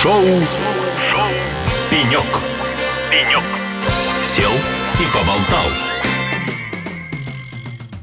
Шоу, Шоу. «Пенек». «Пенек». Сел и поболтал.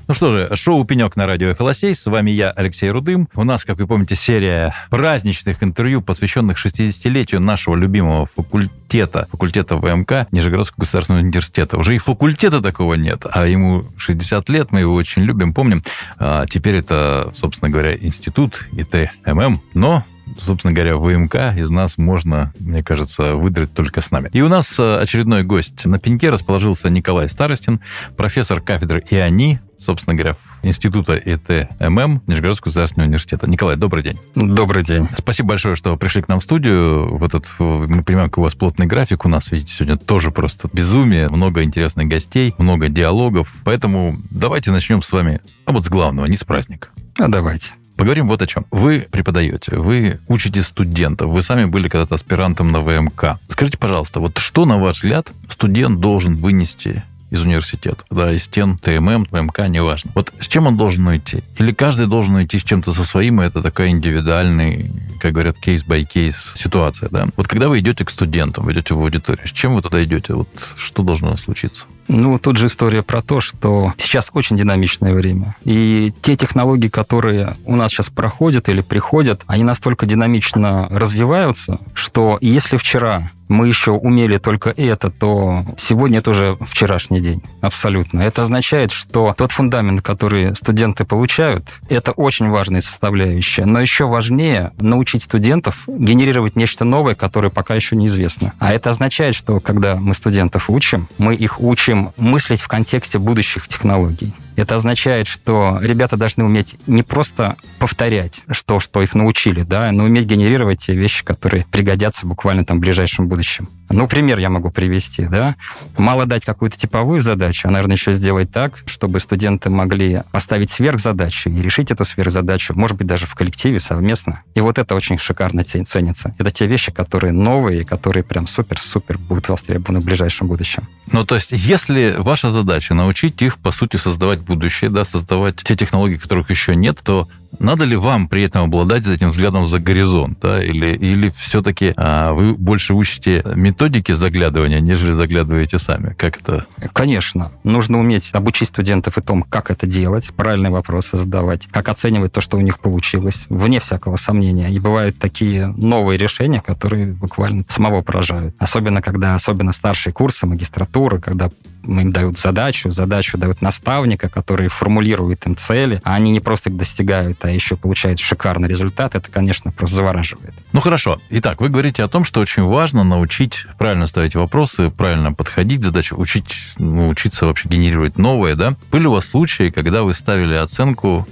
Ну что же, шоу «Пенек» на радио «Холосей». С вами я, Алексей Рудым. У нас, как вы помните, серия праздничных интервью, посвященных 60-летию нашего любимого факультета, факультета ВМК Нижегородского государственного университета. Уже и факультета такого нет, а ему 60 лет, мы его очень любим, помним. А теперь это, собственно говоря, институт ИТММ, но собственно говоря, ВМК из нас можно, мне кажется, выдрать только с нами. И у нас э, очередной гость. На пеньке расположился Николай Старостин, профессор кафедры ИАНИ, собственно говоря, Института ИТММ Нижегородского государственного университета. Николай, добрый день. Добрый день. Спасибо большое, что пришли к нам в студию. В этот, мы понимаем, как у вас плотный график. У нас, видите, сегодня тоже просто безумие. Много интересных гостей, много диалогов. Поэтому давайте начнем с вами, а вот с главного, не с праздника. А давайте. Поговорим вот о чем. Вы преподаете, вы учите студентов, вы сами были когда-то аспирантом на ВМК. Скажите, пожалуйста, вот что, на ваш взгляд, студент должен вынести из университета, да, из стен ИТММ, ВМК, неважно. Вот с чем он должен уйти? Или каждый должен уйти с чем-то со своим, и это такая индивидуальный, как говорят, case-by-case ситуация, да? Вот когда вы идете к студентам, вы идете в аудиторию, с чем вы туда идете? Вот что должно случиться? Ну, тут же история про то, что сейчас очень динамичное время. И те технологии, которые у нас сейчас проходят или приходят, они настолько динамично развиваются, что если вчера мы еще умели только это, то сегодня это уже вчерашний день. Абсолютно. Это означает, что тот фундамент, который студенты получают, это очень важная составляющая. Но еще важнее научить студентов генерировать нечто новое, которое пока еще неизвестно. А это означает, что когда мы студентов учим, мы их учим мыслить в контексте будущих технологий. Это означает, что ребята должны уметь не просто повторять что, что их научили, да, но уметь генерировать те вещи, которые пригодятся буквально там в ближайшем будущем. Ну, пример я могу привести, да. Мало дать какую-то типовую задачу, а, наверное, еще сделать так, чтобы студенты могли поставить сверхзадачу и решить эту сверхзадачу, может быть, даже в коллективе совместно. И вот это очень шикарно ценится. Это те вещи, которые новые, которые прям супер-супер будут востребованы в ближайшем будущем. Ну, то есть, если ваша задача научить их, по сути, создавать будущее, да, создавать те технологии, которых еще нет, то надо ли вам при этом обладать этим взглядом за горизонт, да, или, или все-таки а, вы больше учите методики заглядывания, нежели заглядываете сами? Как это? Конечно. Нужно уметь обучить студентов и том, как это делать, правильные вопросы задавать, как оценивать то, что у них получилось, вне всякого сомнения. И бывают такие новые решения, которые буквально самого поражают. Особенно, когда особенно старшие курсы, магистратуры, когда им дают задачу, задачу дают наставника, который формулирует им цели, а они не просто их достигают, а еще получают шикарный результат, это, конечно, просто завораживает. Ну хорошо. Итак, вы говорите о том, что очень важно научить правильно ставить вопросы, правильно подходить к задаче, учить, ну, учиться вообще генерировать новое, да? Были у вас случаи, когда вы ставили оценку,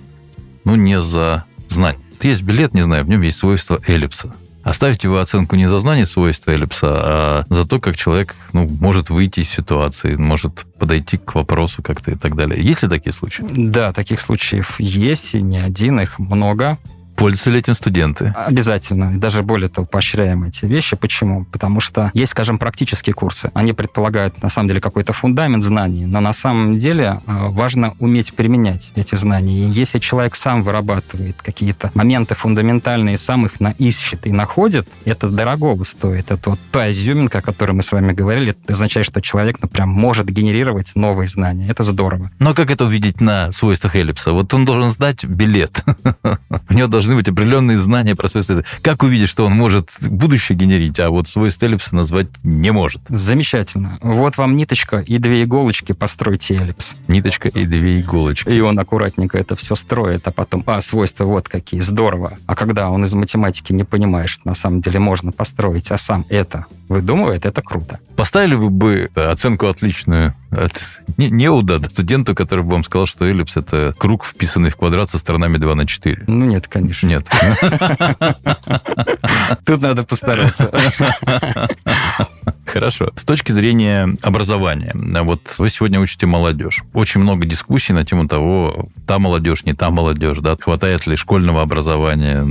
ну, не за знание? Есть билет, не знаю, в нем есть свойство эллипса. Оставьте вы оценку не за знание свойства эллипса, а за то, как человек ну, может выйти из ситуации, может подойти к вопросу как-то и так далее. Есть ли такие случаи? Да, таких случаев есть, и не один, их много. Пользуются ли этим студенты? Обязательно. Даже более того, поощряем эти вещи. Почему? Потому что есть, скажем, практические курсы. Они предполагают, на самом деле, какой-то фундамент знаний, но на самом деле а, важно уметь применять эти знания. И если человек сам вырабатывает какие-то моменты фундаментальные, сам их ищет и находит, это дорогого стоит. Это вот та изюминка, о которой мы с вами говорили, это означает, что человек, ну, прям может генерировать новые знания. Это здорово. Но как это увидеть на свойствах эллипса? Вот он должен сдать билет. У него должен должны быть определенные знания про свойства эллипса. Как увидеть, что он может будущее генерить, а вот свойства эллипса назвать не может? Замечательно. Вот вам ниточка и две иголочки, постройте эллипс. Ниточка и две иголочки. И он аккуратненько это все строит, а потом, а, свойства вот какие, здорово. А когда он из математики не понимает, что на самом деле можно построить, а сам это выдумывает, это круто. Поставили вы бы оценку отличную от не, неуда студенту, который бы вам сказал, что эллипс — это круг, вписанный в квадрат со сторонами 2 на 4? Ну нет, конечно. Нет. Тут надо постараться. Хорошо. С точки зрения образования, вот вы сегодня учите молодежь. Очень много дискуссий на тему того, та молодежь, не та молодежь, да, хватает ли школьного образования,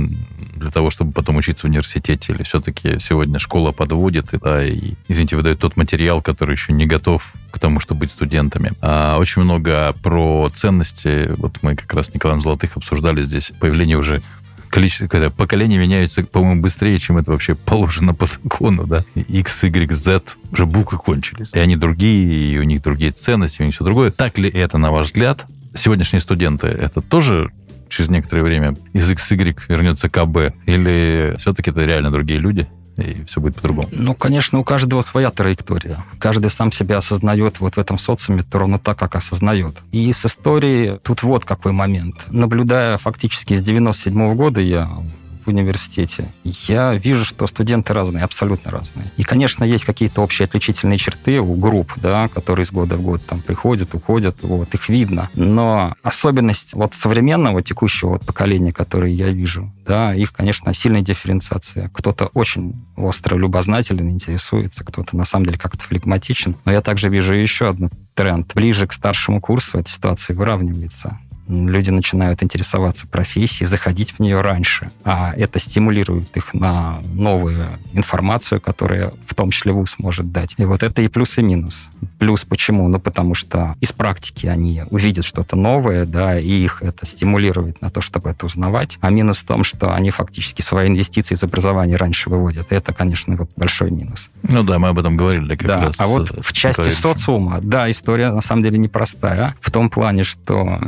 для того, чтобы потом учиться в университете, или все-таки сегодня школа подводит, и, да, и, извините, выдает тот материал, который еще не готов к тому, чтобы быть студентами. А очень много про ценности, вот мы как раз с Николаем Золотых обсуждали здесь появление уже количество, когда поколения меняются, по-моему, быстрее, чем это вообще положено по закону, да. X, Y, Z уже буквы кончились. И они другие, и у них другие ценности, у них все другое. Так ли это, на ваш взгляд? Сегодняшние студенты, это тоже через некоторое время из XY вернется КБ? Или все-таки это реально другие люди? и все будет по-другому. Ну, конечно, у каждого своя траектория. Каждый сам себя осознает вот в этом социуме ровно так, как осознает. И с историей тут вот какой момент. Наблюдая фактически с 97 -го года, я в университете, я вижу, что студенты разные, абсолютно разные. И, конечно, есть какие-то общие отличительные черты у групп, да, которые из года в год там приходят, уходят, вот, их видно. Но особенность вот современного, текущего вот поколения, которое я вижу, да, их, конечно, сильная дифференциация. Кто-то очень остро любознателен, интересуется, кто-то на самом деле как-то флегматичен. Но я также вижу еще один тренд. Ближе к старшему курсу эта ситуация выравнивается люди начинают интересоваться профессией, заходить в нее раньше, а это стимулирует их на новую информацию, которая в том числе ВУЗ может дать. И вот это и плюс, и минус. Плюс почему? Ну, потому что из практики они увидят что-то новое, да, и их это стимулирует на то, чтобы это узнавать. А минус в том, что они фактически свои инвестиции из образования раньше выводят. И это, конечно, вот большой минус. Ну да, мы об этом говорили. Как да, раз а вот в части социума, да, история на самом деле непростая. В том плане, что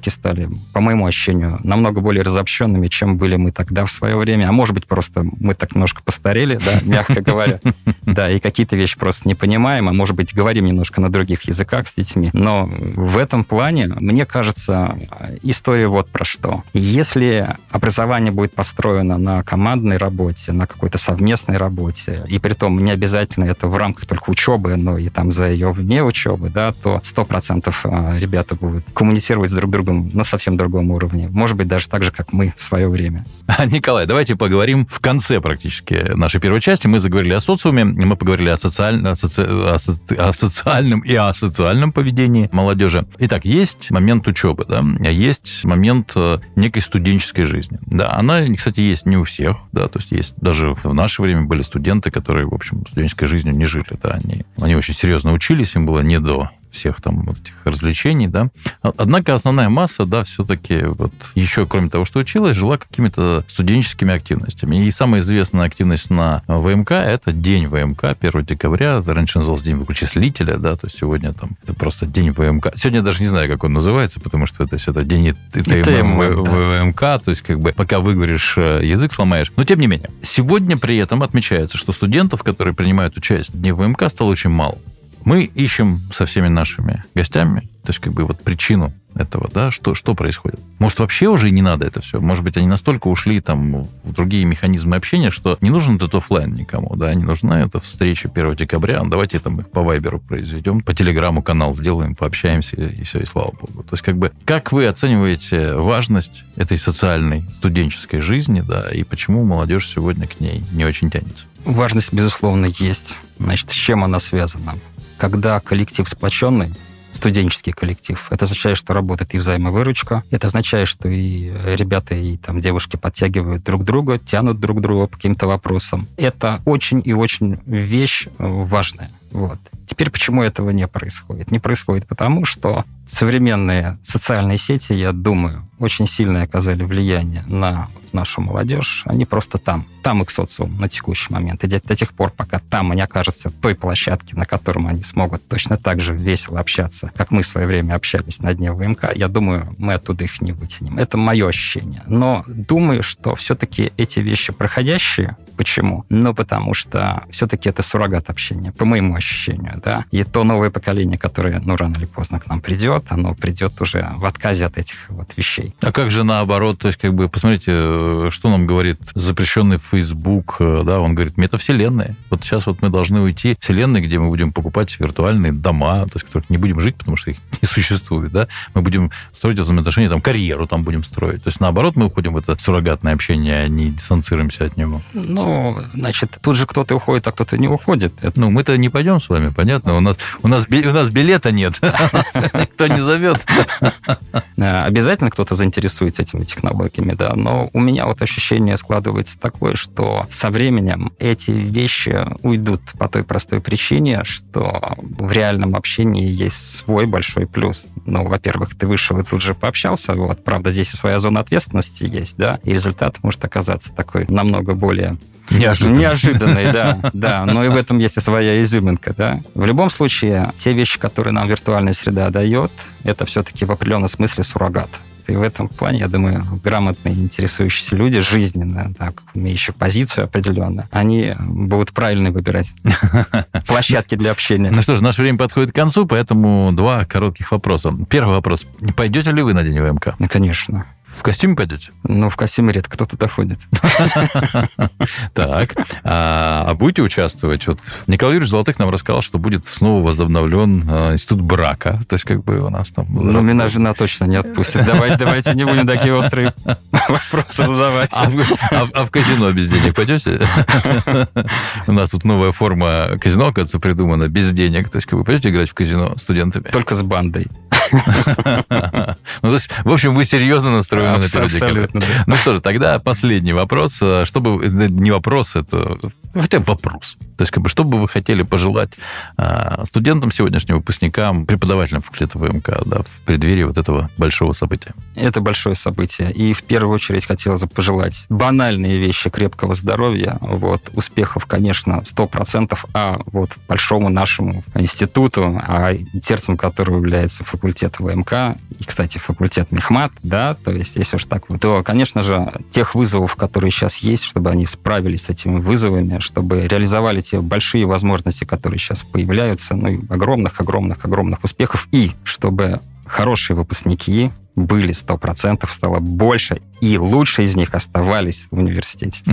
детки стали, по моему ощущению, намного более разобщенными, чем были мы тогда в свое время. А может быть, просто мы так немножко постарели, да, мягко говоря. Да, и какие-то вещи просто не понимаем, а может быть, говорим немножко на других языках с детьми. Но в этом плане, мне кажется, история вот про что. Если образование будет построено на командной работе, на какой-то совместной работе, и при том не обязательно это в рамках только учебы, но и там за ее вне учебы, да, то 100% а, ребята будут коммуницировать с друг другом на совсем другом уровне. Может быть, даже так же, как мы в свое время. Николай, давайте поговорим в конце практически нашей первой части. Мы заговорили о социуме, мы поговорили о, социаль... о, соци... о, соци... о социальном и о социальном поведении молодежи. Итак, есть момент учебы, да, есть момент э, некой студенческой жизни. Да, она, кстати, есть не у всех, да, то есть есть даже в наше время были студенты, которые, в общем, студенческой жизнью не жили, да, они, они очень серьезно учились, им было не до всех там вот этих развлечений, да. Однако основная масса, да, все-таки вот еще, кроме того, что училась, жила какими-то студенческими активностями. И самая известная активность на ВМК – это День ВМК, 1 декабря. Это раньше назывался День вычислителя, да, то есть сегодня там это просто День ВМК. Сегодня я даже не знаю, как он называется, потому что это все это День ТМ ВМК, то есть как бы пока выговоришь, э, язык сломаешь. Но тем не менее, сегодня при этом отмечается, что студентов, которые принимают участие в Дне ВМК, стало очень мало. Мы ищем со всеми нашими гостями, то есть как бы вот причину этого, да, что, что происходит. Может, вообще уже и не надо это все. Может быть, они настолько ушли там в другие механизмы общения, что не нужен этот офлайн никому, да, не нужна эта встреча 1 декабря, давайте там их по Вайберу произведем, по Телеграму канал сделаем, пообщаемся, и все, и слава богу. То есть, как бы, как вы оцениваете важность этой социальной студенческой жизни, да, и почему молодежь сегодня к ней не очень тянется? Важность, безусловно, есть. Значит, с чем она связана? Когда коллектив сплоченный, студенческий коллектив. Это означает, что работает и взаимовыручка. Это означает, что и ребята, и там девушки подтягивают друг друга, тянут друг друга по каким-то вопросам. Это очень и очень вещь важная. Вот. Теперь почему этого не происходит? Не происходит потому, что современные социальные сети, я думаю, очень сильно оказали влияние на нашу молодежь. Они просто там. Там их социум на текущий момент. И до тех пор, пока там они окажутся той площадке, на котором они смогут точно так же весело общаться, как мы в свое время общались на дне ВМК, я думаю, мы оттуда их не вытянем. Это мое ощущение. Но думаю, что все-таки эти вещи проходящие, Почему? Ну, потому что все-таки это суррогат общения, по моему ощущению, да. И то новое поколение, которое, ну, рано или поздно к нам придет, оно придет уже в отказе от этих вот вещей. А как же наоборот? То есть, как бы, посмотрите, э, что нам говорит запрещенный Facebook, э, да, он говорит, метавселенная. Вот сейчас вот мы должны уйти в вселенной, где мы будем покупать виртуальные дома, то есть, которых не будем жить, потому что их не существует, да. Мы будем строить взаимоотношения, там, карьеру там будем строить. То есть, наоборот, мы уходим в это суррогатное общение, а не дистанцируемся от него. Ну, значит, тут же кто-то уходит, а кто-то не уходит. Это... Ну, мы-то не пойдем с вами, понятно? понятно. У нас, у нас, у нас билета нет. Никто не зовет. Обязательно кто-то заинтересуется этими технологиями, да. Но у меня вот ощущение складывается такое, что со временем эти вещи уйдут по той простой причине, что в реальном общении есть свой большой плюс. Ну, во-первых, ты вышел и тут же пообщался, вот, правда, здесь и своя зона ответственности есть, да, и результат может оказаться такой намного более Неожиданный. Неожиданный, да, да. Но и в этом есть и своя изюминка, да. В любом случае, те вещи, которые нам виртуальная среда дает, это все-таки в определенном смысле суррогат. И в этом плане, я думаю, грамотные, интересующиеся люди, жизненно, так, имеющие позицию определенно, они будут правильно выбирать площадки для общения. Ну что ж, наше время подходит к концу, поэтому два коротких вопроса. Первый вопрос. Пойдете ли вы на день ВМК? Ну, конечно. В костюме пойдете? Ну, в костюме редко кто туда ходит. Так. А, а будете участвовать? Вот Николай Юрьевич Золотых нам рассказал, что будет снова возобновлен а, институт брака. То есть, как бы у нас там... Ну, меня жена точно не отпустит. Давайте, давайте не будем такие острые вопросы задавать. А в, а, а в казино без денег пойдете? У нас тут новая форма казино, оказывается, придумана без денег. То есть, как вы пойдете играть в казино студентами? Только с бандой. Ну, то есть, в общем, вы серьезно настроены на Абсолютно, Ну что же, тогда последний вопрос. Чтобы... Не вопрос, это хотя бы вопрос. То есть, как бы, что бы вы хотели пожелать а, студентам сегодняшним, выпускникам, преподавателям факультета ВМК да, в преддверии вот этого большого события? Это большое событие. И в первую очередь хотелось бы пожелать банальные вещи крепкого здоровья, вот, успехов, конечно, 100%, а вот большому нашему институту, а сердцем которого является факультет ВМК, и, кстати, факультет Мехмат, да, то есть, если уж так вот, то, конечно же, тех вызовов, которые сейчас есть, чтобы они справились с этими вызовами, чтобы реализовали те большие возможности, которые сейчас появляются, ну, огромных-огромных-огромных успехов, и чтобы хорошие выпускники были 100%, стало больше, и лучше из них оставались в университете.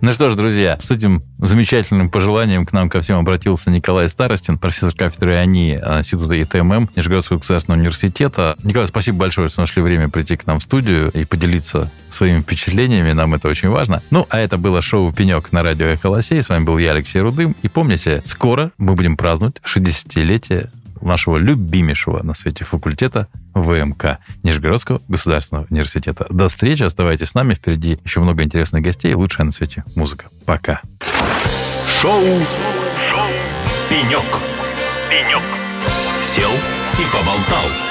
Ну что ж, друзья, с этим замечательным пожеланием к нам ко всем обратился Николай Старостин, профессор кафедры ИОНИ Института ИТММ Нижегородского государственного университета. Николай, спасибо большое, что нашли время прийти к нам в студию и поделиться своими впечатлениями, нам это очень важно. Ну, а это было шоу «Пенек» на радио «Эхо Лосей». С вами был я, Алексей Рудым. И помните, скоро мы будем праздновать 60-летие нашего любимейшего на свете факультета ВМК Нижегородского государственного университета. До встречи, оставайтесь с нами, впереди еще много интересных гостей и лучшая на свете музыка. Пока. Шоу, Шоу. «Пенек». «Пенек». Сел и поболтал.